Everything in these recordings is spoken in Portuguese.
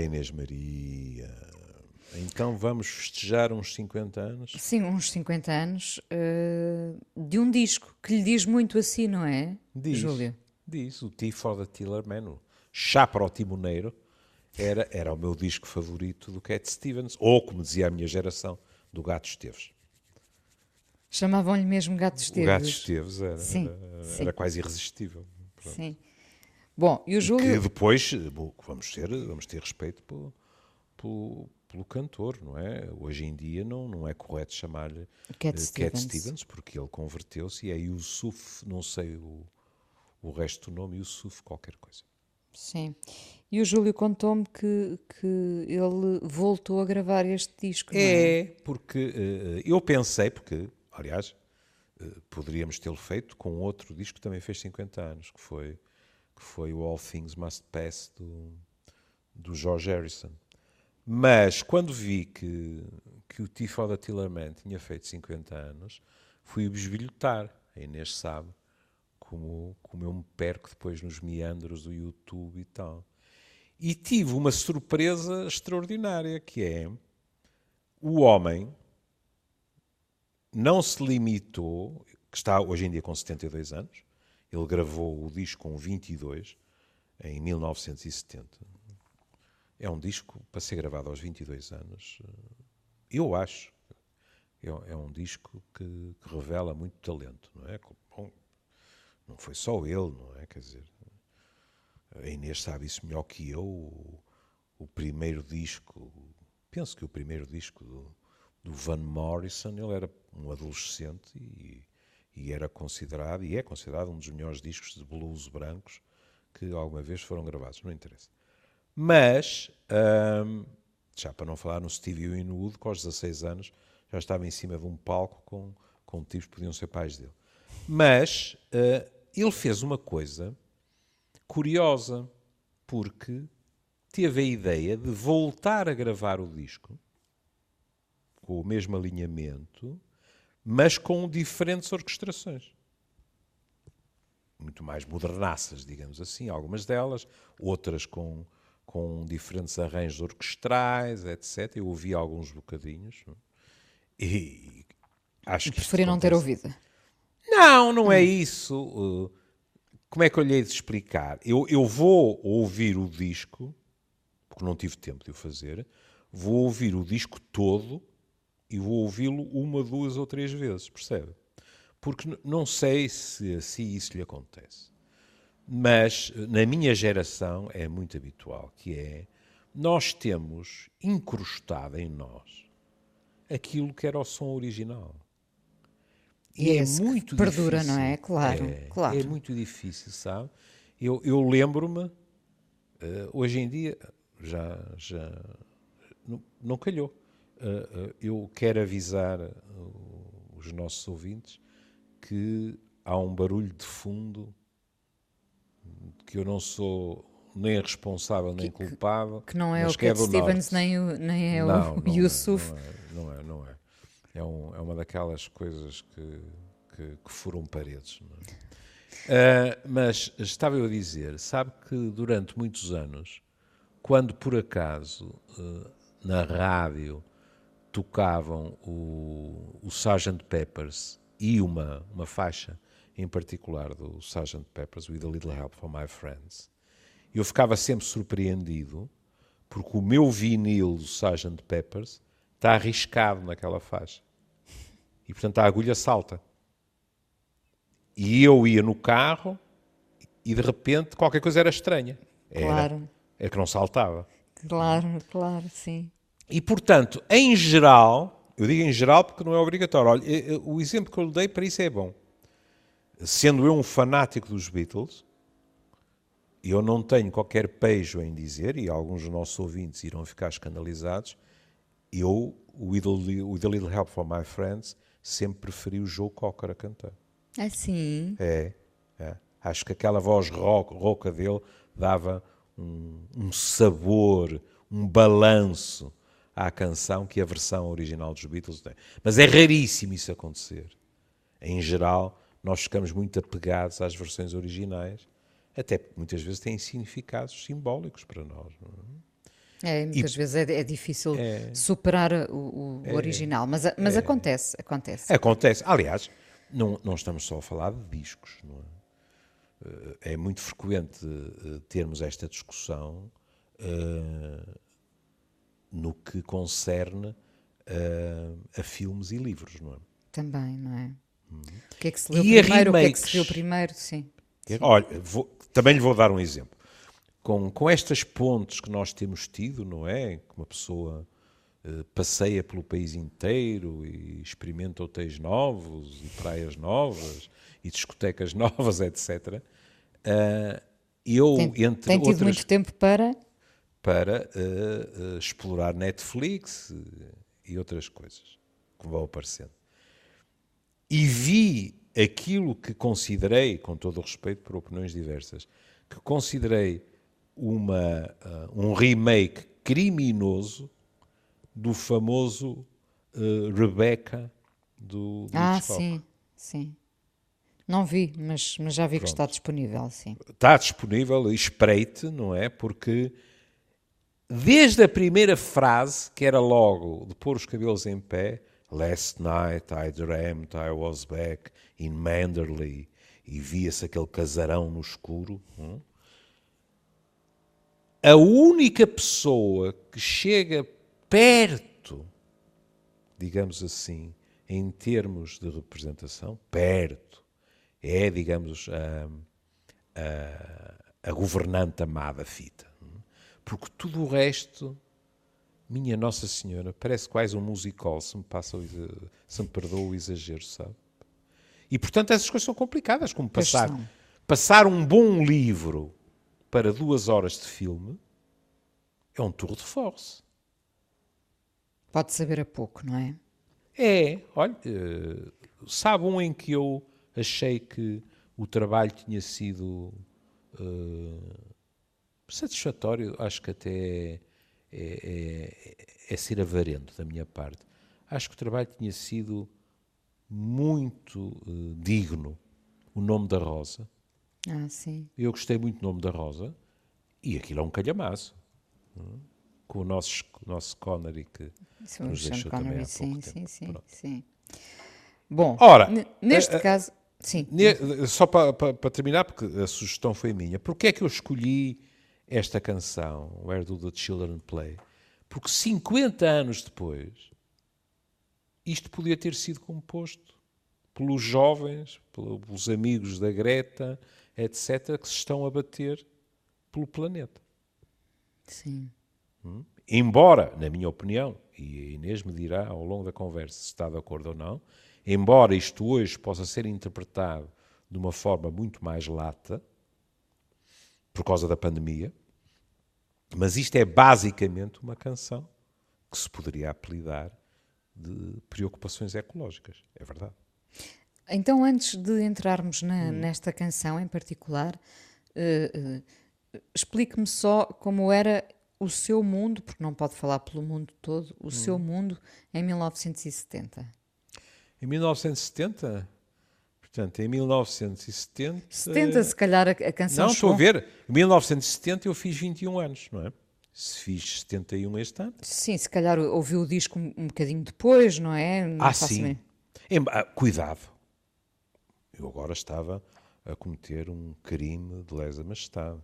Inês Maria. Então vamos festejar uns 50 anos? Sim, uns 50 anos uh, de um disco que lhe diz muito assim, não é, diz, Júlio? Diz, o Tea for the Tiller Man, o Chá para o Timoneiro, era, era o meu disco favorito do Cat Stevens, ou como dizia a minha geração, do Gato Esteves. Chamavam-lhe mesmo Gato Esteves. O Gato Esteves era, sim, era, sim. era quase irresistível. Pronto. Sim. Bom, e o Júlio. Que depois vamos ter, vamos ter respeito pelo, pelo, pelo cantor, não é? Hoje em dia não, não é correto chamar-lhe Cat, uh, Stevens. Cat Stevens, porque ele converteu-se e é Yusuf, não sei o, o resto do nome, Yusuf qualquer coisa. Sim. E o Júlio contou-me que, que ele voltou a gravar este disco. É, é? porque uh, eu pensei, porque, aliás, uh, poderíamos tê-lo feito com outro disco que também fez 50 anos, que foi que foi o All Things Must Pass do, do George Harrison. Mas quando vi que, que o Tifo da Tillerman tinha feito 50 anos, fui bisbilhotar. A Inês sabe como, como eu me perco depois nos meandros do YouTube e tal. E tive uma surpresa extraordinária, que é o homem não se limitou, que está hoje em dia com 72 anos, ele gravou o disco com 22, em 1970. É um disco para ser gravado aos 22 anos. Eu acho. É um disco que, que revela muito talento, não é? Bom, não foi só ele, não é? Quer dizer, a Inês sabe isso melhor que eu. O, o primeiro disco, penso que o primeiro disco do, do Van Morrison, ele era um adolescente e e era considerado, e é considerado, um dos melhores discos de blues brancos que alguma vez foram gravados, não interessa. Mas, hum, já para não falar no Stevie Winwood, que aos 16 anos já estava em cima de um palco com, com tipos que podiam ser pais dele. Mas uh, ele fez uma coisa curiosa, porque teve a ideia de voltar a gravar o disco com o mesmo alinhamento mas com diferentes orquestrações. Muito mais modernaças, digamos assim, algumas delas, outras com, com diferentes arranjos orquestrais, etc. Eu ouvi alguns bocadinhos e acho que. Preferi não ter ouvido. Não, não é isso. Uh, como é que eu lhe hei de explicar? Eu, eu vou ouvir o disco, porque não tive tempo de o fazer, vou ouvir o disco todo e vou ouvi-lo uma, duas ou três vezes, percebe? Porque não sei se assim isso lhe acontece. Mas na minha geração é muito habitual, que é nós temos incrustado em nós aquilo que era o som original. E, é muito perdura, difícil. não é? Claro, é, claro. É muito difícil, sabe? Eu, eu lembro-me, uh, hoje em dia, já, já não, não calhou eu quero avisar os nossos ouvintes que há um barulho de fundo que eu não sou nem responsável nem que, culpado. Que não é o que é Cat Stevens nem, o, nem é não, o não Yusuf. É, não é, não é. É, um, é uma daquelas coisas que, que, que furam paredes. É? Uh, mas estava eu a dizer, sabe que durante muitos anos, quando por acaso uh, na rádio tocavam o, o Sgt. Peppers e uma, uma faixa em particular do Sgt. Peppers, With a Little Help from My Friends, eu ficava sempre surpreendido porque o meu vinil do Sgt. Peppers está arriscado naquela faixa. E portanto a agulha salta. E eu ia no carro e de repente qualquer coisa era estranha. Era, claro. É que não saltava. Claro, claro, sim. E, portanto, em geral, eu digo em geral porque não é obrigatório. Olha, o exemplo que eu lhe dei para isso é bom. Sendo eu um fanático dos Beatles, eu não tenho qualquer pejo em dizer, e alguns dos nossos ouvintes irão ficar escandalizados, eu, with a, with a Little Help from My Friends, sempre preferi o Joe Cocker a cantar. É sim. É, é. Acho que aquela voz rouca dele dava um, um sabor, um balanço à canção que a versão original dos Beatles tem. Mas é raríssimo isso acontecer. Em geral, nós ficamos muito apegados às versões originais, até porque muitas vezes têm significados simbólicos para nós. É? É, muitas vezes é, é difícil superar o, o original, mas, mas acontece, acontece. Acontece. Aliás, não, não estamos só a falar de discos. Não é? Eh, é muito frequente eh, termos esta discussão eh, no que concerne eh, a filmes e livros, não é? Também, não é? O que é que se leu E a primeiro? O que é que se viu primeiro? Sim. Olha, vou- também lhe vou dar um exemplo. Com, com estas pontes que nós temos tido, não é? Que uma pessoa eh, passeia pelo país inteiro e experimenta hotéis novos e praias novas e discotecas novas, etc. eh, eu, Tem, entre tem tido outras, muito tempo para. Para eh, eh, explorar Netflix eh, e outras coisas que vão aparecendo. E vi aquilo que considerei, com todo o respeito por opiniões diversas, que considerei uma, ah, um remake criminoso do famoso Rebecca do, do Ah, Hitchcock. sim, sim. Não vi, mas, mas já vi que está disponível, sim. está disponível, espreite, não é? Porque desde a primeira frase, que era logo de pôr os cabelos em pé, Last night I dreamt I was back in Manderley e via-se aquele casarão no escuro. hum? A única pessoa que chega perto, digamos assim, em termos de representação, perto, é, digamos, a, a, a governante amada fita. Porque tudo o resto, minha Nossa Senhora, parece quase um musical, se me, passa se me perdoa o exagero, sabe? E, portanto, essas coisas são complicadas, como passar, passar um bom livro para duas horas de filme é um tour de force. Pode saber a pouco, não é? É, olha, eh, sabe um em que eu achei que o trabalho tinha sido eh, satisfatório, acho que até é, é, é- é ser avarento da minha parte. Acho que o trabalho tinha sido muito eh, digno. O nome da Rosa. Ah, sim. Eu gostei muito do nome da Rosa e aquilo é um calhamaço. é? Com o nosso, nosso Connery que Isso é nos deixou também Connery, há sim, pouco sim, tempo. sim, Pronto. sim. Bom, Ora, neste eh, eh, caso, sim. Só para, para- para terminar, porque a sugestão foi minha, porque é que eu escolhi esta canção, Where Do the Children Play? Porque 50 anos depois, isto podia ter sido composto pelos jovens, pelo- pelos amigos da Greta, etc., que se estão a bater pelo planeta. Sim. Embora, na minha opinião, e a Inês me dirá ao longo da conversa se está de acordo ou não, embora isto hoje possa ser interpretado de uma forma muito mais lata, por causa da pandemia, mas isto é basicamente uma canção que se poderia apelidar de preocupações ecológicas. É verdade. Então, antes de entrarmos na- Hum. nesta canção em particular, eh, eh, explique-me só como era o seu mundo, porque não pode falar pelo mundo todo, o Hum. seu mundo em 1970. Em 1970, portanto, em 1970... 70, se calhar, a, canção Não, estou a ver. Em 1970 eu fiz 21 anos, não é? Se fiz 71 este ano. Sim, se calhar ouviu o disco um, um bocadinho depois, não é? Não Ah, sim. Em- ah, cuidado. Eu agora estava a cometer um crime de lesa majestade.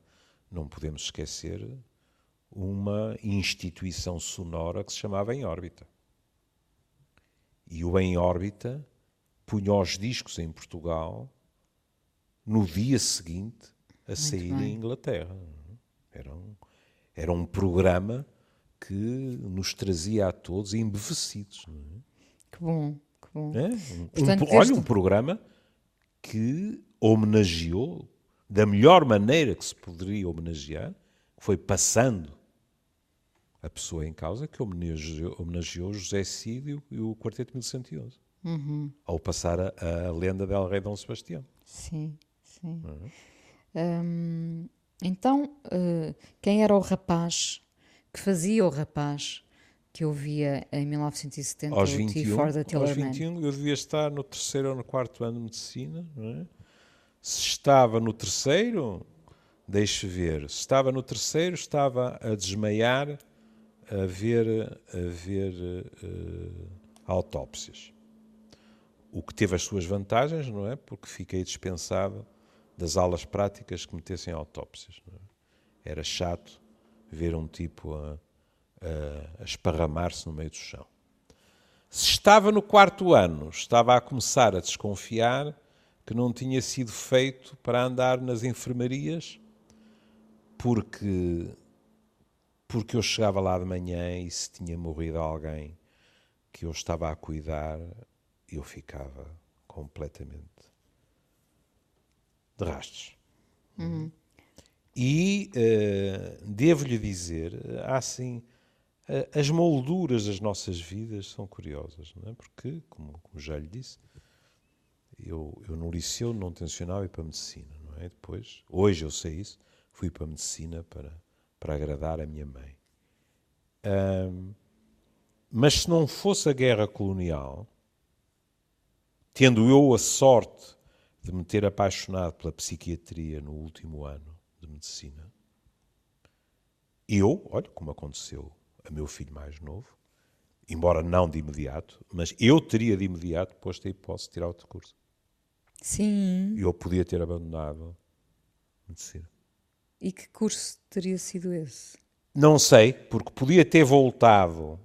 Não podemos esquecer uma instituição sonora que se chamava Em Órbita. E o Em Órbita punha os discos em Portugal no dia seguinte a sair bem. em Inglaterra. Era um, era um programa que nos trazia a todos embevecidos. É? Que bom, que bom. É? Um- Portanto, um, olha, desde- um programa que homenageou da melhor maneira que se poderia homenagear, foi passando a pessoa em causa, que homenageou, homenageou José Cídio e o Quarteto 1111, Uhum. ao passar a, a lenda del Rei Dom Sebastião. Sim, sim. Uhum. Hum, então, eh, quem era o rapaz que fazia o rapaz que eu via em 1970 Aos o T 21, for the aos Tillerman? 21 eu devia estar no terceiro ou no quarto ano de medicina, é? Se estava no terceiro, deixe ver. Estava no terceiro, estava a desmaiar, a ver, a ver uh, autópsias. O que teve as suas vantagens, não é? Porque fiquei dispensado das aulas práticas que metessem autópsias. É? Era chato ver um tipo a, a, a esparramar-se no meio do chão. Se estava no quarto ano, estava a começar a desconfiar que não tinha sido feito para andar nas enfermarias, porque porque eu chegava lá de manhã e se tinha morrido alguém que eu estava a cuidar, eu ficava completamente de rastros. Uhum. E uh, devo-lhe dizer, assim, uh, as molduras das nossas vidas são curiosas, não é? porque, como, como já lhe disse, eu, eu no liceu não tencionava ir para a medicina, não é? Depois, hoje eu sei isso, fui para a medicina para, para agradar a minha mãe. Um, mas se não fosse a guerra colonial, tendo eu a sorte de me ter apaixonado pela psiquiatria no último ano de medicina. Eu, olha como aconteceu a meu filho mais novo, embora não de imediato, mas eu teria de imediato posto a hipótese de tirar outro curso. Sim. Eu podia ter abandonado medicina. E que curso teria sido esse? Não sei, porque podia ter voltado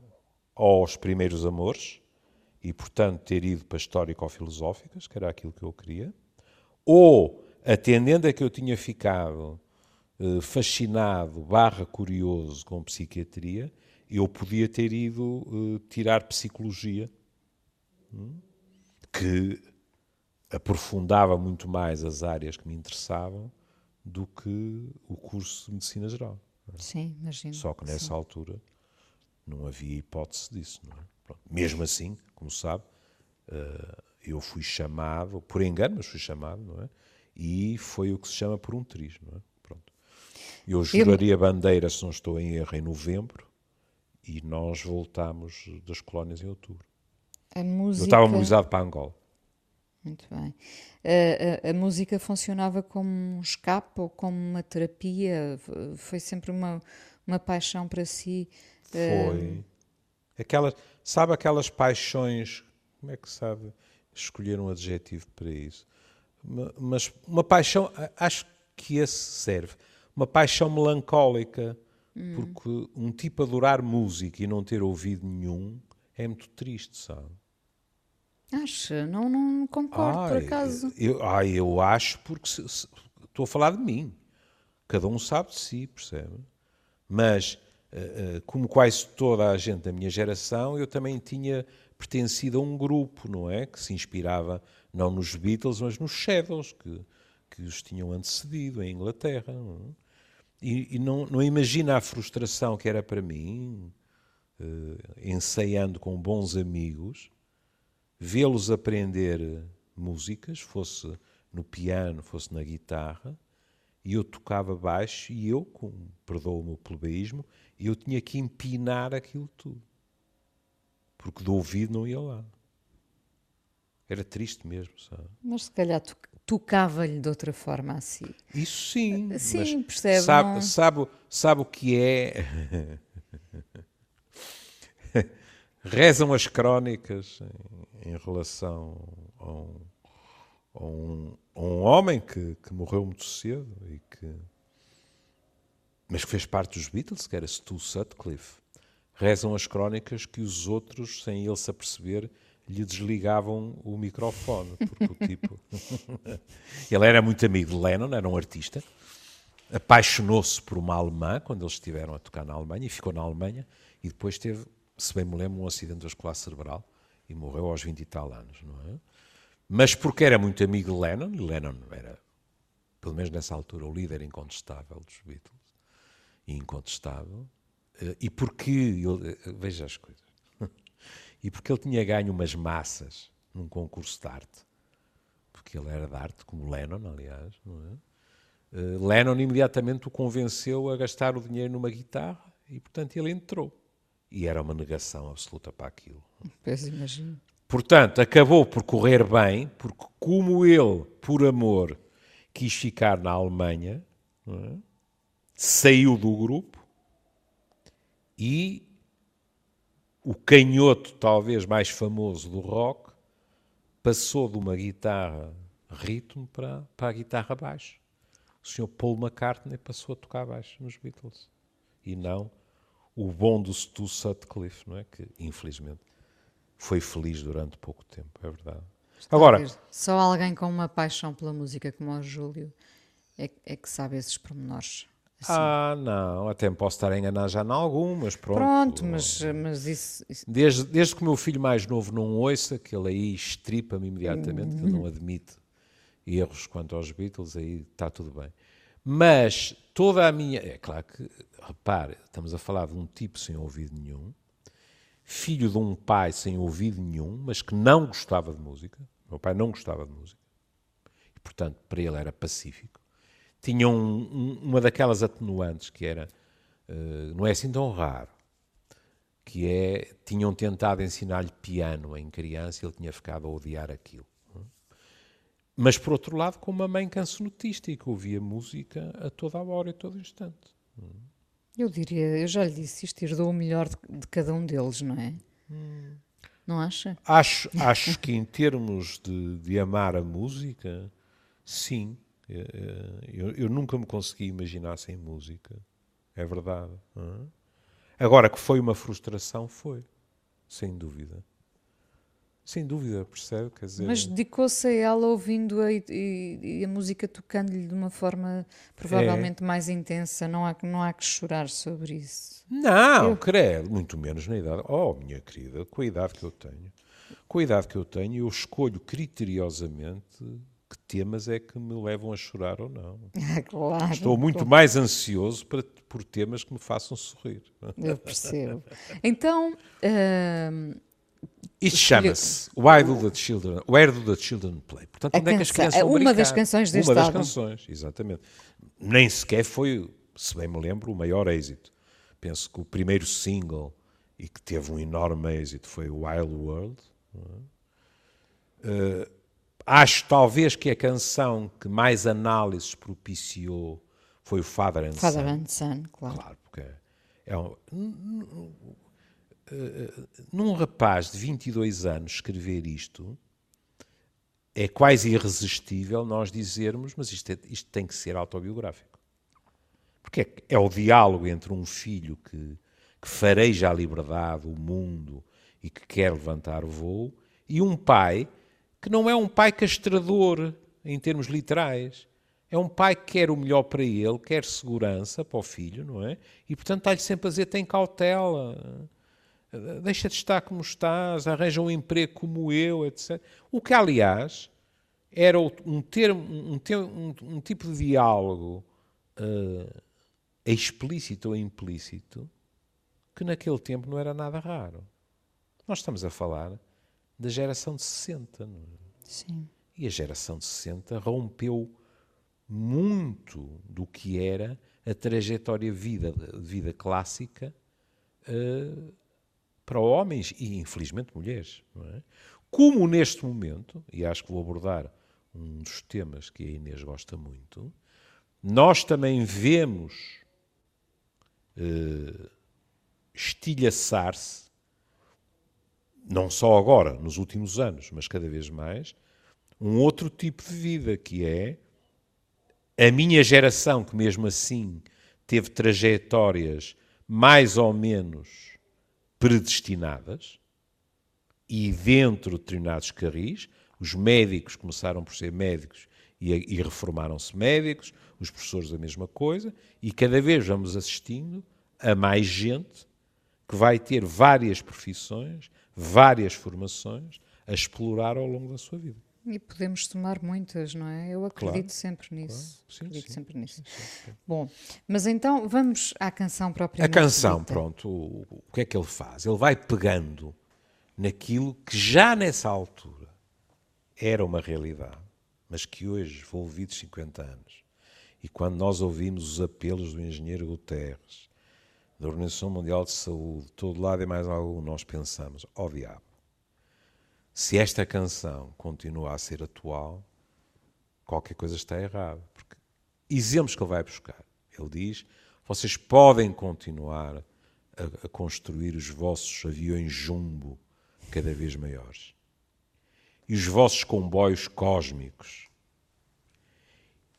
aos primeiros amores e, portanto, ter ido para histórico-filosóficas, que era aquilo que eu queria ou atendendo a que eu tinha ficado eh, fascinado, barra curioso com psiquiatria, eu podia ter ido eh, tirar psicologia, hum, que aprofundava muito mais as áreas que me interessavam do que o curso de medicina geral. Sim, imagino. Só que nessa sim. altura não havia hipótese disso. É? Mesmo assim, como sabe, uh, eu fui chamado, por engano, mas fui chamado, não é? E foi o que se chama por um triz, não é? Pronto. Eu juraria eu... bandeira, se não estou em erro, em novembro e nós voltámos das colónias em outubro. Música... Eu estava mobilizado para Angola. Muito bem. A, a, a, música funcionava como um escape ou como uma terapia? Foi sempre uma, uma paixão para si? Foi. Aquelas, sabe aquelas paixões, como é que sabe? escolher um adjetivo para isso. Mas uma paixão, acho que esse serve. Uma paixão melancólica, hum. porque um tipo adorar música e não ter ouvido nenhum é muito triste, sabe? Acho, não, não concordo ai, por acaso. Eu, ai, eu acho porque se, se, estou a falar de mim. Cada um sabe de si, percebe? Mas, como quase toda a gente da minha geração, eu também tinha pertencido a um grupo, não é? Que se inspirava não nos Beatles, mas nos Shadows, que, que os tinham antecedido em Inglaterra. Não é? E, e não, não, imagina a frustração que era para mim, uh, ensaiando com bons amigos, vê-los aprender músicas, fosse no piano, fosse na guitarra, e eu tocava baixo e eu, com, perdoa o meu plebeísmo, eu tinha que empinar aquilo tudo porque do ouvido não ia lá. Era triste mesmo, sabe? Mas se calhar tocava-lhe de outra forma assim. Isso sim. Sim, percebe. Sabe, não... sabe, sabe o que é? Rezam as crónicas em, em relação a um, a um, um homem que, que morreu muito cedo e que mas que fez parte dos Beatles, que era Stu Sutcliffe. Rezam as crónicas que os outros, sem ele se aperceber, lhe desligavam o microfone, porque o tipo. ele era muito amigo de Lennon, era um artista, apaixonou-se por uma alemã quando eles estiveram a tocar na Alemanha e ficou na Alemanha e depois teve, se bem me lembro, um acidente vascular cerebral e morreu aos 20 e tal anos, não é? Mas porque era muito amigo de Lennon, e Lennon era, pelo menos nessa altura, o líder incontestável dos Beatles, e incontestável, eh, e porque, eh, veja as coisas, e porque ele tinha ganho umas massas num concurso de arte, porque ele era de arte, como Lennon, aliás, não é? Uh, Lennon imediatamente o convenceu a gastar o dinheiro numa guitarra e, portanto, ele entrou. E era uma negação absoluta para aquilo. Pois imagino. Portanto, acabou por correr bem, porque como ele, por amor, quis ficar na Alemanha, é? saiu do grupo e o canhoto, talvez mais famoso do rock, passou de uma guitarra ritmo para, para a guitarra baixo. O senhor Paul McCartney passou a tocar baixo nos Beatles. E não o bom do Stu Sutcliffe, não é? que infelizmente foi feliz durante pouco tempo, é verdade. Agora, só alguém com uma paixão pela música como o Júlio é, é que sabe esses pormenores. Assim. Ah, não, até me posso estar a enganar já em algumas, pronto. Pronto, mas, mas isso, isso... Desde, desde que o meu filho mais novo não ouça, que ele aí estripa-me imediatamente, que ele não admite erros quanto aos Beatles, aí está tudo bem. Mas toda a minha. É claro que, repare, estamos a falar de um tipo sem ouvido nenhum, filho de um pai sem ouvido nenhum, mas que não gostava de música. Meu pai não gostava de música. E, portanto, para ele era pacífico tinham um, uma daquelas atenuantes que era, uh, não é assim tão raro, que é, tinham tentado ensinar-lhe piano em criança e ele tinha ficado a odiar aquilo. Mas, por outro lado, com uma mãe cancionetista e que ouvia música a toda a hora e a todo instante. Eu diria, eu já lhe disse, isto herdou o melhor de, de cada um deles, não é? Hum. Não acha? Acho, acho que em termos de, de amar a música, sim. Eh, eh, eu, eu, nunca me consegui imaginar sem música. É verdade. Agora, que foi uma frustração, foi. Sem dúvida. Sem dúvida, percebe? Quer dizer... Mas dedicou-se a ela ouvindo-a e, e, e, a música tocando-lhe de uma forma provavelmente é. mais intensa. Não há, não há que chorar sobre isso. Não, eu... credo, muito menos na idade. Oh, minha querida, com a idade que eu tenho, com a idade que eu tenho, eu escolho criteriosamente que temas é que me levam a chorar ou não. Ah, claro. Estou muito claro. mais ansioso para, por temas que me façam sorrir. Eu percebo. Então. Uh, Isto chama-se Why Do the Children, Where Do the Children Play? Portanto, onde é que as crianças vão Uma das canções deste Uma das álbum. canções, exatamente. Nem sequer foi, se bem me lembro, o maior êxito. Penso que o primeiro single, e que teve um enorme êxito, foi Wild World. Uh, Acho talvez que a canção que mais análises propiciou foi o Father and Father Son. and Son, claro. Claro, porque é um, num rapaz de 22 anos escrever isto é quase irresistível nós dizermos, mas isto, é, isto tem que ser autobiográfico. Porque é, é, o diálogo entre um filho que, que fareja a liberdade, o mundo e que quer levantar voo, e um pai que não é um pai castrador em termos literais. É um pai que quer o melhor para ele, quer segurança para o filho, não é? E portanto está-lhe sempre a dizer: tem cautela, deixa de estar como estás, arranja um emprego como eu, etc. O que, aliás, era um, termo, um, um, um tipo de diálogo uh, explícito ou implícito que naquele tempo não era nada raro. Nós estamos a falar da geração de 60. Não é? Sim. E a geração de 60 rompeu muito do que era a trajetória vida, vida clássica uh, para homens e, infelizmente, mulheres. É? Como neste momento, e acho que vou abordar um dos temas que a Inês gosta muito, nós também vemos uh, estilhaçar-se não só agora, nos últimos anos, mas cada vez mais, um outro tipo de vida, que é a minha geração, que mesmo assim teve trajetórias mais ou menos predestinadas, e dentro de determinados carris, os médicos começaram por ser médicos e, e reformaram-se médicos, os professores a mesma coisa, e cada vez vamos assistindo a mais gente que vai ter várias profissões, várias formações a explorar ao longo da sua vida. E podemos tomar muitas, não é? Eu acredito claro, sempre nisso. Claro. Sim, acredito sim, sempre nisso. Sim, Bom, mas então vamos à canção propriamente. A canção, dita. pronto, o, o que é que ele faz? Ele vai pegando naquilo que já nessa altura era uma realidade, mas que hoje, envolvidos 50 anos, e quando nós ouvimos os apelos do engenheiro Guterres, da Organização Mundial de Saúde, todo lado e mais algum, nós pensamos, ó oh, diabo, se esta canção continua a ser atual, qualquer coisa está errada. Porque exemplos que ele vai buscar. Ele diz: vocês podem continuar a, a construir os vossos aviões jumbo cada vez maiores e os vossos comboios cósmicos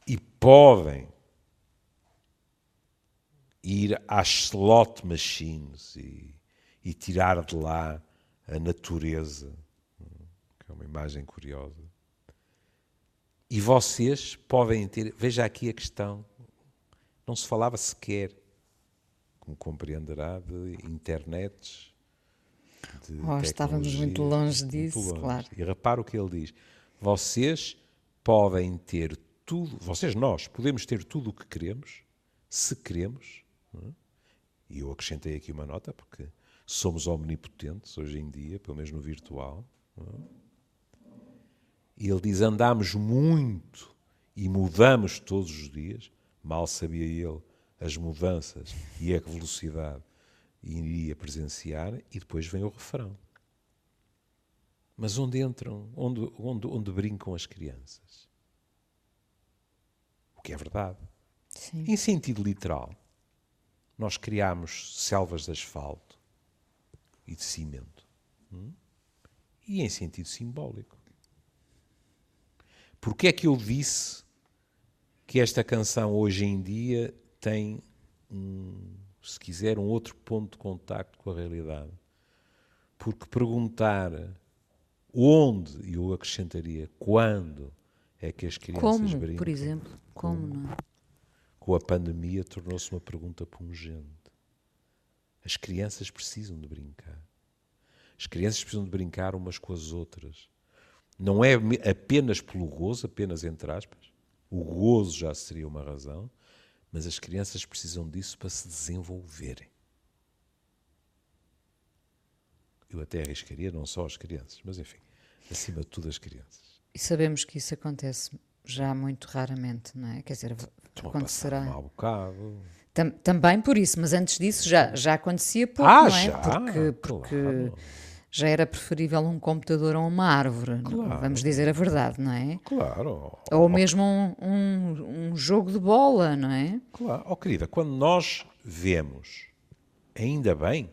e podem ir às slot machines e, e tirar de lá a natureza, que é uma imagem curiosa. E vocês podem ter, veja aqui a questão, não se falava sequer, como compreenderá, de internets, de oh, estávamos muito longe disso, muito longe. claro. E repara o que ele diz: vocês podem ter tudo, vocês, nós, podemos ter tudo o que queremos, se queremos. É? E eu acrescentei aqui uma nota, porque somos omnipotentes hoje em dia, pelo menos no virtual. É? E ele diz: andamos muito e mudamos todos os dias. Mal sabia ele as mudanças e a velocidade iria presenciar, e depois vem o refrão. Mas onde entram, onde, onde, onde brincam as crianças? O que é verdade. Sim. Em sentido literal, nós criámos selvas de asfalto e de cimento. Hum? E em sentido simbólico. Porque é que eu disse que esta canção hoje em dia tem, um, se quiser, um outro ponto de contacto com a realidade? Porque perguntar onde, e eu acrescentaria quando, é que as crianças Como, brincam. por exemplo? Como, não? Com a pandemia tornou-se uma pergunta pungente. As crianças precisam de brincar. As crianças precisam de brincar umas com as outras. Não é apenas pelo gozo, apenas entre aspas. O gozo já seria uma razão, mas as crianças precisam disso para se desenvolverem. Eu até arriscaria não só as crianças, mas enfim, acima de tudo as crianças. E sabemos que isso acontece já muito raramente, não é? Quer dizer, acontecerá. Um bocado. Tam, também por isso, mas antes disso já, já acontecia pouco, ah, não é? Já? Porque, porque claro. Já era preferível um computador a uma árvore, claro. vamos dizer a verdade, não é? Claro. Ou mesmo um, um, um jogo de bola, não é? Claro. Oh, querida, quando nós vemos, ainda bem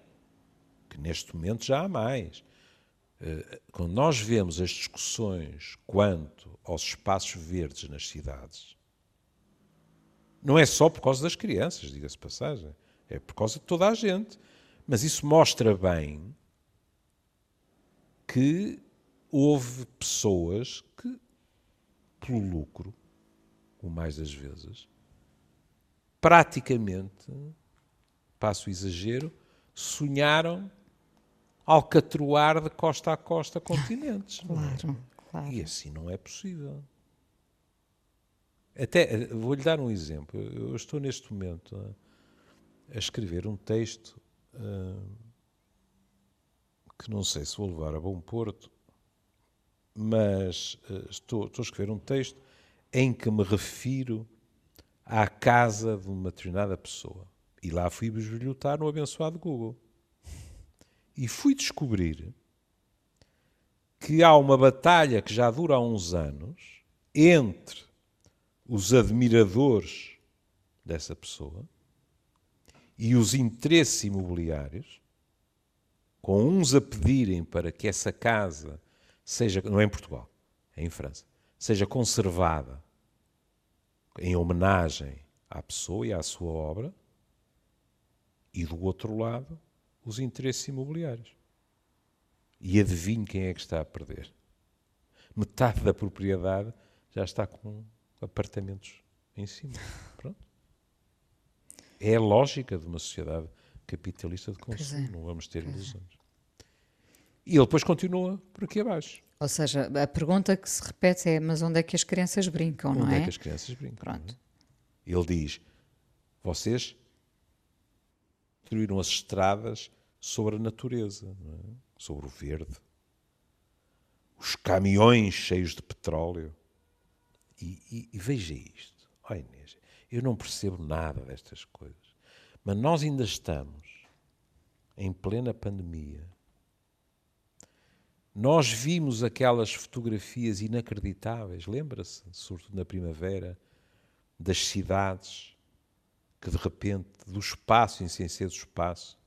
que neste momento já há mais, eh, quando nós vemos as discussões quanto aos espaços verdes nas cidades, não é só por causa das crianças, diga-se passagem, é por causa de toda a gente. Mas isso mostra bem que houve pessoas que, pelo lucro, o mais das vezes, praticamente, passo o exagero, sonharam alcatroar de costa a costa continentes. claro, claro. E assim não é possível. Até vou-lhe dar um exemplo. Eu estou neste momento a, a escrever um texto uh, que não sei se vou levar a bom porto, mas uh, estou, estou a escrever um texto em que me refiro à casa de uma determinada pessoa. E lá fui bisbilhotar no abençoado Google. E fui descobrir que há uma batalha que já dura há uns anos entre os admiradores dessa pessoa e os interesses imobiliários, com uns a pedirem para que essa casa seja, não é em Portugal, é em França, seja conservada em homenagem à pessoa e à sua obra, e do outro lado, os interesses imobiliários. E adivinhe quem é que está a perder. Metade da propriedade já está com apartamentos em cima. Pronto. É a lógica de uma sociedade capitalista de consumo. É. Não vamos ter é. ilusões. E ele depois continua por aqui abaixo. Ou seja, a pergunta que se repete é: mas onde é que as crianças brincam, onde não é? Onde é que as crianças brincam? Pronto. Ele diz: vocês construíram as estradas sobre a natureza, é? sobre o verde. Os caminhões cheios de petróleo. E, e, e veja isto. Oh Inês, eu não percebo nada destas coisas. Mas nós ainda estamos em plena pandemia. Nós vimos aquelas fotografias inacreditáveis, lembra-se, sobretudo na primavera, das cidades que de repente, do espaço, em sem ser do espaço,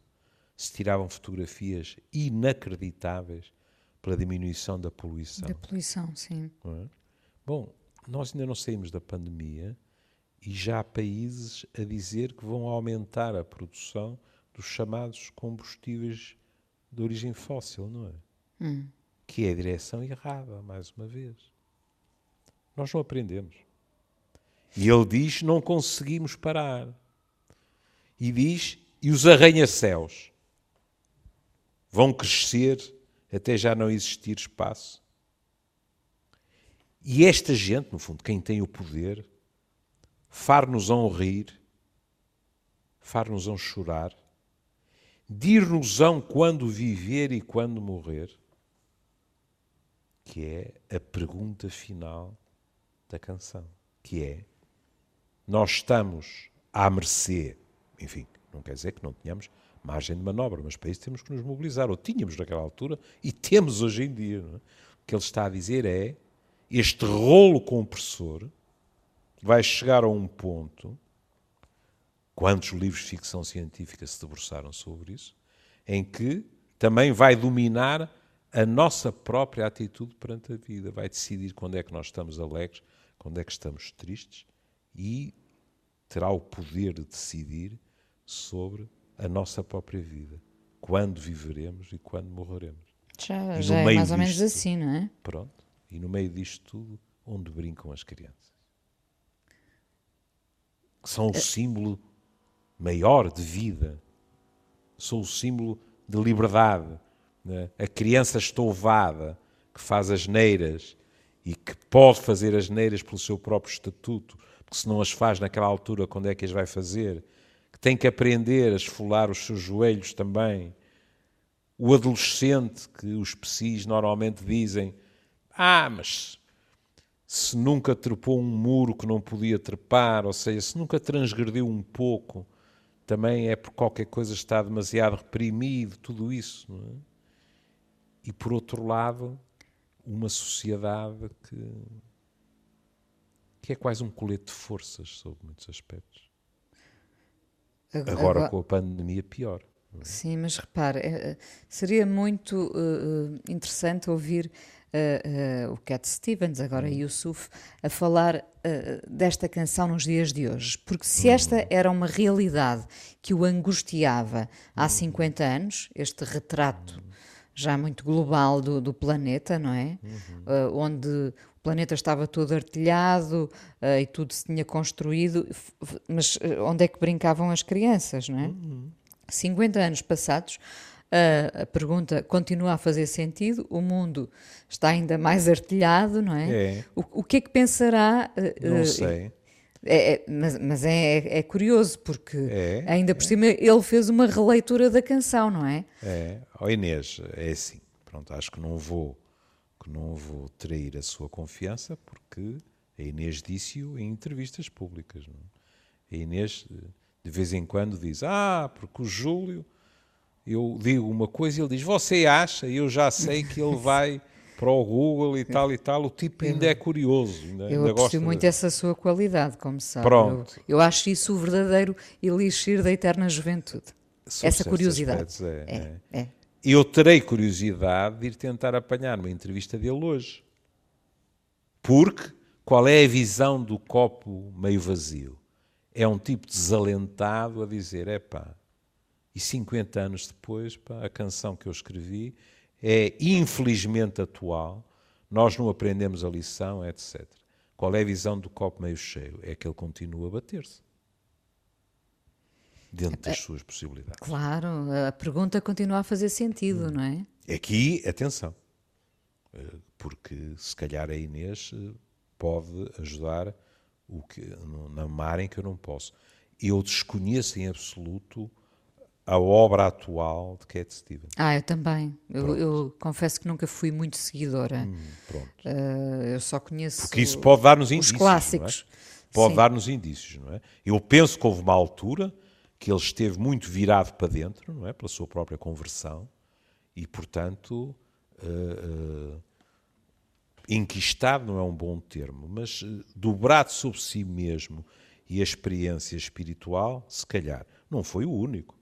se tiravam fotografias inacreditáveis pela diminuição da poluição. Da poluição, sim. É? Bom, nós ainda não saímos da pandemia e já há países a dizer que vão aumentar a produção dos chamados combustíveis de origem fóssil, não é? Hum. Que é a direção errada, mais uma vez. Nós não aprendemos. E ele diz: não conseguimos parar. E diz: e os arranha-céus vão crescer até já não existir espaço. E esta gente, no fundo, quem tem o poder, far-nos-ão rir, far-nos-ão chorar, dir-nos-ão quando viver e quando morrer, que é a pergunta final da canção, que é nós estamos à mercê, enfim, não quer dizer que não tenhamos margem de manobra, mas para isso temos que nos mobilizar, ou tínhamos naquela altura e temos hoje em dia. É? O que ele está a dizer é este rolo compressor vai chegar a um ponto. Quantos livros de ficção científica se debruçaram sobre isso? Em que também vai dominar a nossa própria atitude perante a vida. Vai decidir quando é que nós estamos alegres, quando é que estamos tristes e terá o poder de decidir sobre a nossa própria vida. Quando viveremos e quando morreremos. Já, já é mais ou menos assim, não é? Pronto. E no meio disto tudo, onde brincam as crianças? Que são o símbolo maior de vida. São o símbolo de liberdade. Né? A criança estouvada que faz as neiras e que pode fazer as neiras pelo seu próprio estatuto, porque se não as faz naquela altura, quando é que as vai fazer? Que tem que aprender a esfolar os seus joelhos também. O adolescente, que os psis normalmente dizem, ah, mas se nunca trepou um muro que não podia trepar, ou seja, se nunca transgrediu um pouco, também é por qualquer coisa está demasiado reprimido, tudo isso. Não é? E por outro lado, uma sociedade que, que é quase um colete de forças sob muitos aspectos. Agora, Agora com a pandemia, pior. É? Sim, mas repare, é, seria muito uh, interessante ouvir uh, uh, o Cat Stevens, agora uhum. Yusuf, a falar desta canção nos dias de hoje. Porque se uhum. esta era uma realidade que o angustiava há 50 uhum. anos, este retrato já muito global do, do planeta, não é? Uhum. Uh, onde o planeta estava todo artilhado uh, e tudo se tinha construído, mas uh, onde é que brincavam as crianças, não é? Uhum. 50 anos passados, a pergunta continua a fazer sentido, o mundo está ainda mais artilhado, não é? é. O, o, que é que pensará? Não sei. É, é, mas, mas é, é, curioso, porque é, ainda por cima ele fez uma releitura da canção, não é? É, oh Inês, é assim, pronto, acho que não vou, que não vou trair a sua confiança, porque a Inês disse-o em entrevistas públicas. Não? É? A Inês, de vez em quando, diz, ah, porque o Júlio, eu digo uma coisa e ele diz, você acha, eu já sei que ele vai para o Google e tal e tal, o tipo ainda é curioso. Ainda, eu ainda aprecio muito de... essa sua qualidade, como sabe. Pronto. Eu, eu acho isso o verdadeiro elixir da eterna juventude. essa curiosidade. Aspectos, é, é, é. é. Eu terei curiosidade de ir tentar apanhar uma entrevista dele hoje. Porque qual é a visão do copo meio vazio? É um tipo desalentado a dizer: é pá, e 50 anos depois, pá, a canção que eu escrevi é infelizmente atual, nós não aprendemos a lição, etc. Qual é a visão do copo meio cheio? É que ele continua a bater-se. Dentro das suas possibilidades. Claro, a pergunta continua a fazer sentido, hum. não é? Aqui, atenção, eh, porque se calhar a Inês eh, pode ajudar o que, na mar em que eu não posso. Eu desconheço em absoluto a obra atual de Cat Stevens. Ah, eu também. Eu, eu, confesso que nunca fui muito seguidora. Hum, pronto. Uh, eu só conheço Porque isso pode dar-nos os indícios. clássicos. É? Pode dar-nos indícios, não é? Eu penso que houve uma altura que ele esteve muito virado para dentro, não é? Pela sua própria conversão e, portanto, uh, uh, enquistado não é um bom termo, mas uh, dobrado sobre si mesmo e a experiência espiritual, se calhar, não foi o único.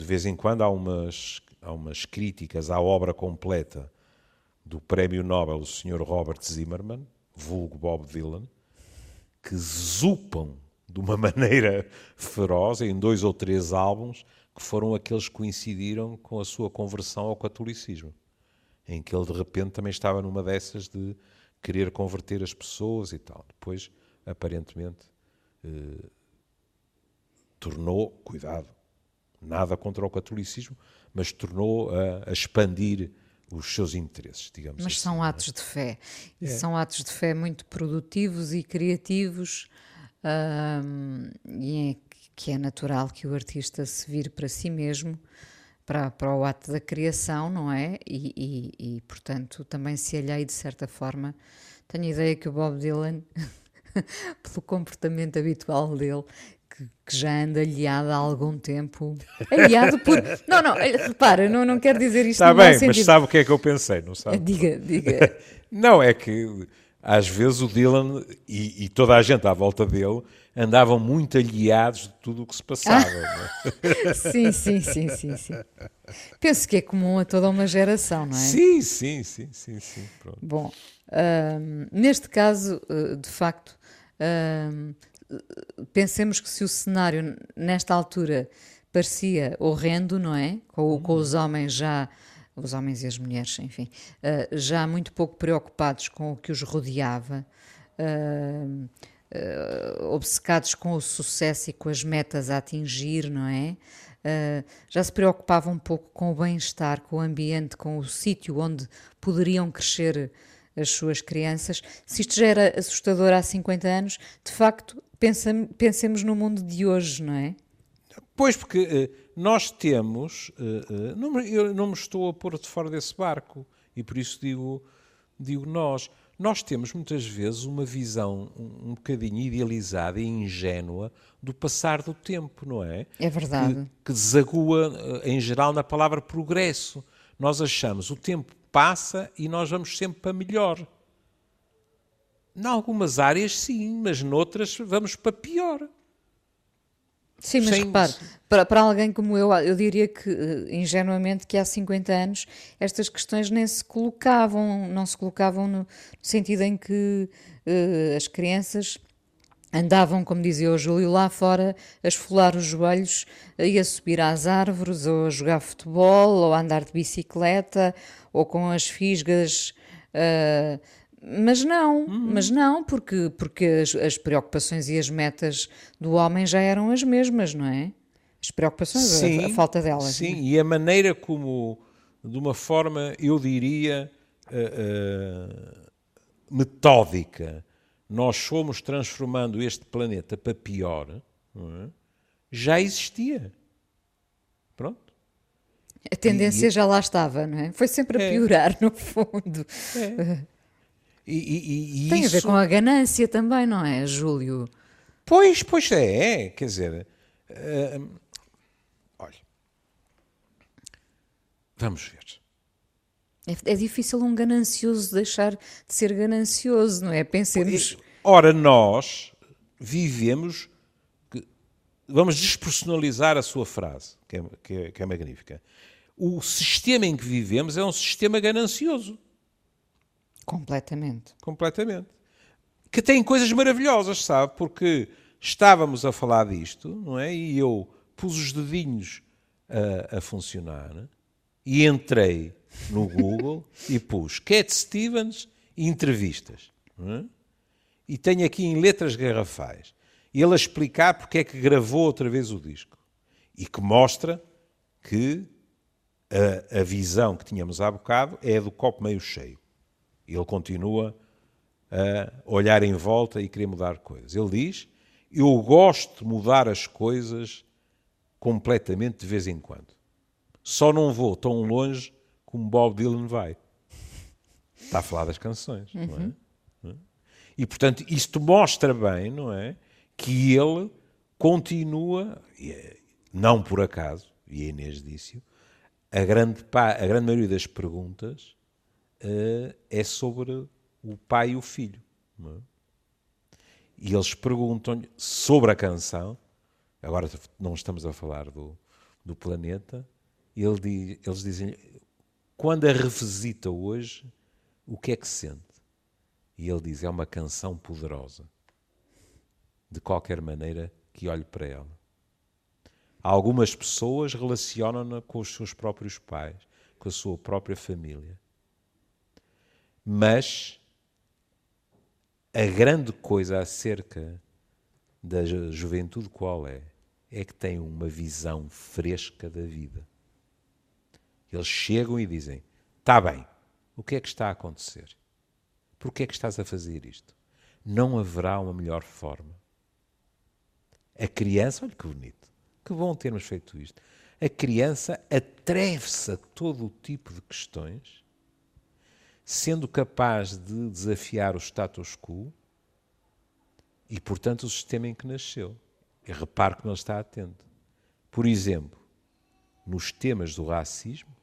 De vez em quando há umas, há umas críticas à obra completa do Prémio Nobel, o Sr. Robert Zimmerman, vulgo Bob Dylan, que zupam de uma maneira feroz em dois ou três álbuns que foram aqueles que coincidiram com a sua conversão ao catolicismo, em que ele de repente também estava numa dessas de querer converter as pessoas e tal. Depois, aparentemente, eh, tornou, cuidado, nada contra o catolicismo, mas tornou a, a expandir os seus interesses, digamos Mas assim, são é? atos de fé. E É. são atos de fé muito produtivos e criativos. hum, e é que é natural que o artista se vire para si mesmo, para, para o ato da criação, não é? E, e- e, portanto, também se alheie de certa forma. Tenho a ideia que o Bob Dylan, pelo comportamento habitual dele, que, que já anda aliado há algum tempo. Aliado por. Não, não, repara, não, não quero dizer isto Está bem, mas sabe o que é que eu pensei, não sabe? Diga, diga. Não, é que às vezes o Dylan e, e toda a gente à volta dele andavam muito aliados de tudo o que se passava. não é? Sim, sim, sim, sim, sim. Penso que é comum a toda uma geração, não é? Sim, sim, sim, sim, sim. Pronto. Bom, neste caso, eh, de facto, pensemos que se o cenário nesta altura parecia horrendo, não é? Com, com os homens já, os homens e as mulheres, enfim, eh, já muito pouco preocupados com o que os rodeava, hum, eh, obcecados com o sucesso e com as metas a atingir, não é? Uh, já se preocupavam um pouco com o bem-estar, com o ambiente, com o sítio onde poderiam crescer as suas crianças. Se isto já era assustador há 50 anos, de facto, pensa, pensemos no mundo de hoje, não é? Pois, porque eh, nós temos. eh, eh, eu não me estou a pôr de fora desse barco e por isso digo, digo nós. Nós temos muitas vezes uma visão um, um bocadinho idealizada e ingênua do passar do tempo, não é? É verdade. Que, que desagua, em geral, na palavra progresso. Nós achamos o tempo passa e nós vamos sempre para melhor. Em algumas áreas, sim, mas noutras vamos para pior. Sim, mas Sem- repare, para, para alguém como eu, eu diria que, eh, ingenuamente, que há 50 anos estas questões nem se colocavam, não se colocavam no, sentido em que eh, as crianças andavam, como dizia o Júlio, lá fora a esfolar os joelhos e a subir às árvores, ou a jogar futebol, ou a andar de bicicleta, ou com as fisgas. ah, mas não, mas não, porque, porque as, as preocupações e as metas do homem já eram as mesmas, não é? As preocupações, a- a, falta delas. Sim, não é? e a maneira como, de uma forma, eu diria, eh, eh, metódica, nós fomos transformando este planeta para pior, é? já existia. Pronto. A tendência já lá estava, não é? Foi sempre a É. piorar, no fundo. E, e- e Tem a ver isso- com a ganância também, não é, Júlio? Pois, pois é, quer dizer, eh, olha, vamos ver. É, é difícil um ganancioso deixar de ser ganancioso, não é? Pensemos. Ora, nós vivemos. que- Vamos despersonalizar a sua frase, que é, que é- que é magnífica. O sistema em que vivemos é um sistema ganancioso, Completamente. completamente. Que tem coisas maravilhosas, sabe? Porque estávamos a falar disto, não é? E eu pus os dedinhos a, a funcionar e entrei no Google e pus Cat Stevens e entrevistas. É? E tenho aqui em letras garrafais ele a explicar porque é que gravou outra vez o disco e que mostra que a, a visão que tínhamos há bocado é a do copo meio cheio. Ele continua a olhar em volta e querer mudar coisas. Ele diz: Eu gosto de mudar as coisas completamente de vez em quando. Só não vou tão longe como Bob Dylan vai. Está a falar das canções, é? Não é? E portanto, isto mostra bem, não é? Que ele continua, é- não por acaso, e a Inês disse a grande, a grande maioria das perguntas uh, é sobre o pai e o filho. É? E eles perguntam-lhe sobre a canção, agora não estamos a falar do, do planeta, ele eles dizem quando a revisita hoje, o que é que sente? E ele diz: é uma canção poderosa. De qualquer maneira que olhe para ela. Algumas pessoas relacionam-na com os seus próprios pais, com a sua própria família. Mas a grande coisa acerca da juventude qual é? É que tem uma visão fresca da vida. Eles chegam e dizem: Está bem, o que é que está a acontecer? Por que é que estás a fazer isto? Não haverá uma melhor forma. A criança, olha que bonito, que bom termos feito isto. A criança atreve-se a todo o tipo de questões, sendo capaz de desafiar o status quo e, portanto, o sistema em que nasceu. E repare que não está atento. Por exemplo, nos temas do racismo,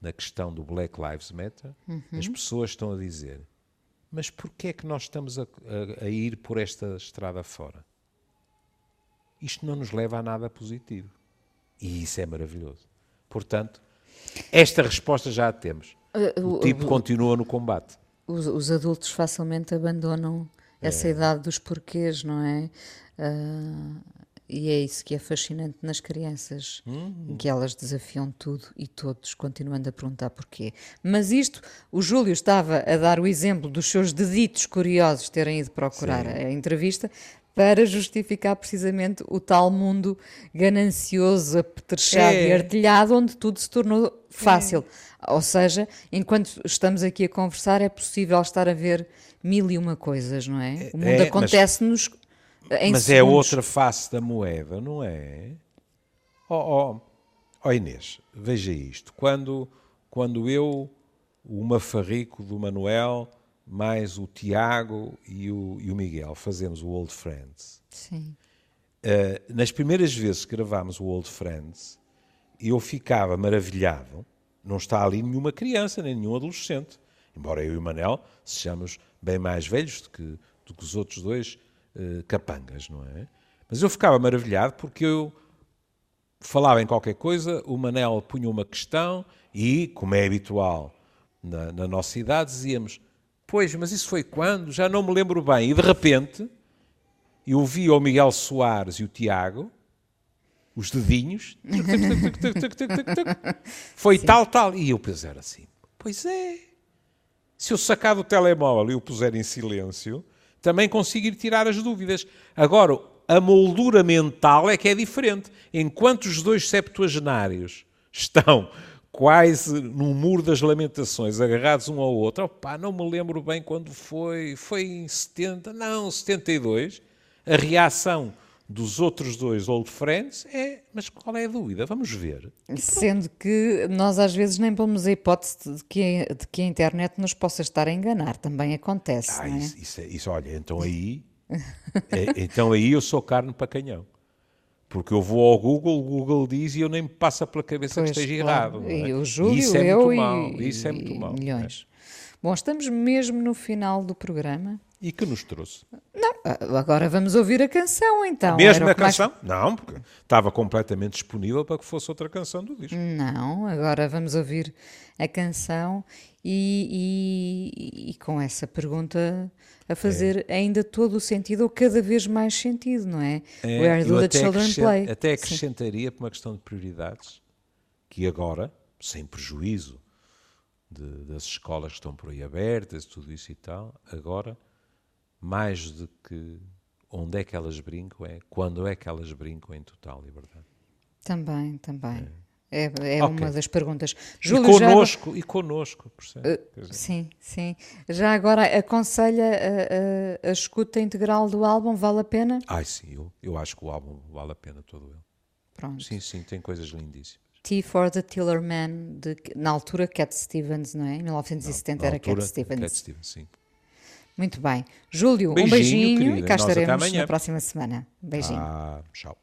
na questão do Black Lives Matter, uhum. as pessoas estão a dizer: mas porquê é que nós estamos a, a, a, ir por esta estrada fora? Isto não nos leva a nada positivo. E isso é maravilhoso. Portanto, esta resposta já a temos. Uh, o, tipo o, continua no combate. Os, os, adultos facilmente abandonam essa é. idade dos porquês, não é? Uh, e é isso que é fascinante nas crianças, uhum. que elas desafiam tudo e todos, continuando a perguntar porquê. Mas isto, o Júlio estava a dar o exemplo dos seus deditos curiosos terem ido procurar Sim. a entrevista para justificar precisamente o tal mundo ganancioso, apetrechado é. e artilhado, onde tudo se tornou fácil. É. Ou seja, enquanto estamos aqui a conversar, é possível estar a ver mil e uma coisas, não é? O mundo é, acontece-nos em Mas segundos. é outra face da moeda, não é? Oh, oh, oh Inês, veja isto. Quando, quando eu, o Mafarrico do Manuel, mais o Tiago e o, e o Miguel fazemos o Old Friends. Sim. Uh, nas primeiras vezes que gravámos o Old Friends, eu ficava maravilhado. Não está ali nenhuma criança, nem nenhum adolescente. Embora eu e o Manel sejamos bem mais velhos do que, do que os outros dois uh, capangas, não é? Mas eu ficava maravilhado porque eu falava em qualquer coisa, o Manel punha uma questão e, como é habitual na, na nossa idade, dizíamos: Pois, mas isso foi quando? Já não me lembro bem. E de repente, eu vi o Miguel Soares e o Tiago, os dedinhos, foi Sim. tal, tal. E eu pensei assim: Pois é. Se eu sacar do telemóvel e o puser em silêncio, também consigo ir tirar as dúvidas. Agora, a moldura mental é que é diferente. Enquanto os dois septuagenários estão quase no muro das lamentações, agarrados um ao outro, opá, não me lembro bem quando foi, foi em 70, não, 72, a reação dos outros dois old friends é, mas qual é a dúvida? Vamos ver. Sendo que nós às vezes nem pomos a hipótese de que, de que a internet nos possa estar a enganar, também acontece. Ah, é? Isso, isso, isso, olha, então aí, é, então aí eu sou carne para canhão. Porque eu vou ao Google, o Google diz e eu nem me passa pela cabeça pois, que esteja claro. errado. É? E o Júlio, e isso é eu muito mal. Isso é muito mal. Milhões. É. Bom, estamos mesmo no final do programa. E que nos trouxe? Não, agora vamos ouvir a canção então. Mesmo a canção? Mais... Não, porque estava completamente disponível para que fosse outra canção do disco. Não, agora vamos ouvir a canção e, e, e com essa pergunta a fazer é. ainda todo o sentido, ou cada vez mais sentido, não é? é Where do the children play? Até acrescentaria Sim. por uma questão de prioridades, que agora, sem prejuízo de, das escolas que estão por aí abertas, tudo isso e tal, agora, mais do que onde é que elas brincam, é quando é que elas brincam em total liberdade. Também, também. É. É, é okay. uma das perguntas. Júlio, e connosco, já... e connosco, uh, Sim, sim. Já agora aconselha a, a, a, escuta integral do álbum, vale a pena? Ai sim, eu, eu acho que o álbum vale a pena todo ele. Pronto. Sim, sim, tem coisas lindíssimas. T for the Tiller Man, de, na altura Cat Stevens, não é? Em 1970 não, era Cat Stevens. Cat Stevens, sim. Muito bem. Júlio, beijinho, um beijinho querida. e cá Nós estaremos na próxima semana. Beijinho. Ah, tchau.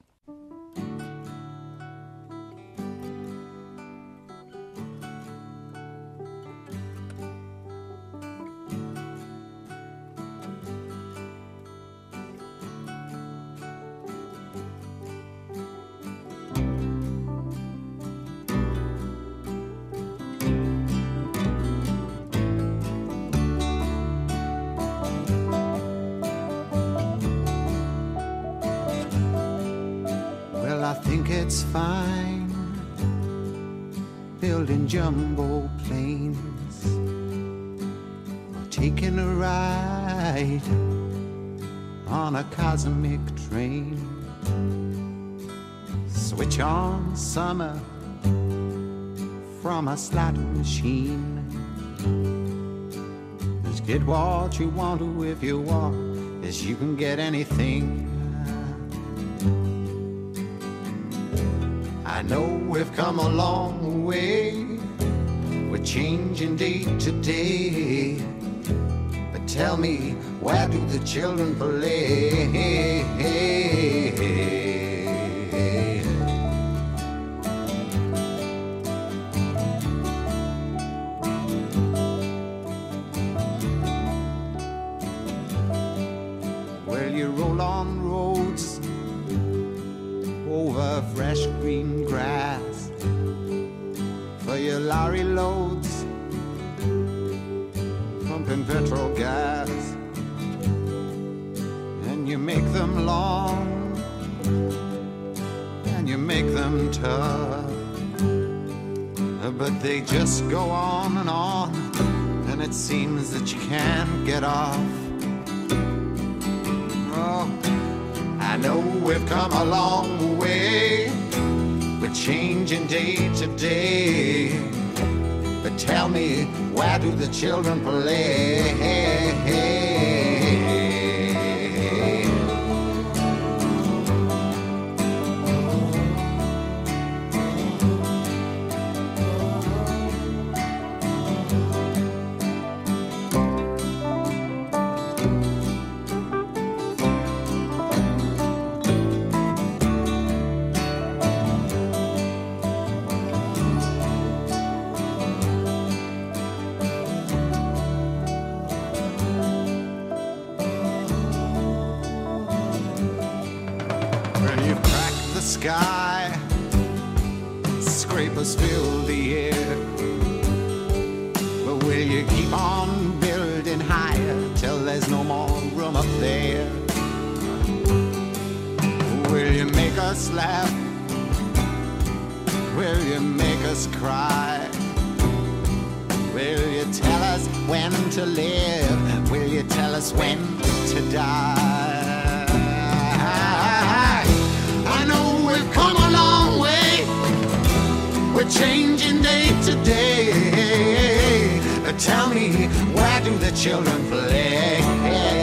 Jumbo planes or taking a ride on a cosmic train. Switch on summer from a slot machine. Just get what you want to if you want, as you can get anything. I know we've come a long way. Changing day to day. But tell me, where do the children play? Changing day to day. But tell me, where do the children play? Sky, scrapers fill the air. But will you keep on building higher till there's no more room up there? Will you make us laugh? Will you make us cry? Will you tell us when to live? Will you tell us when to die? We're changing day to day. Tell me, where do the children play?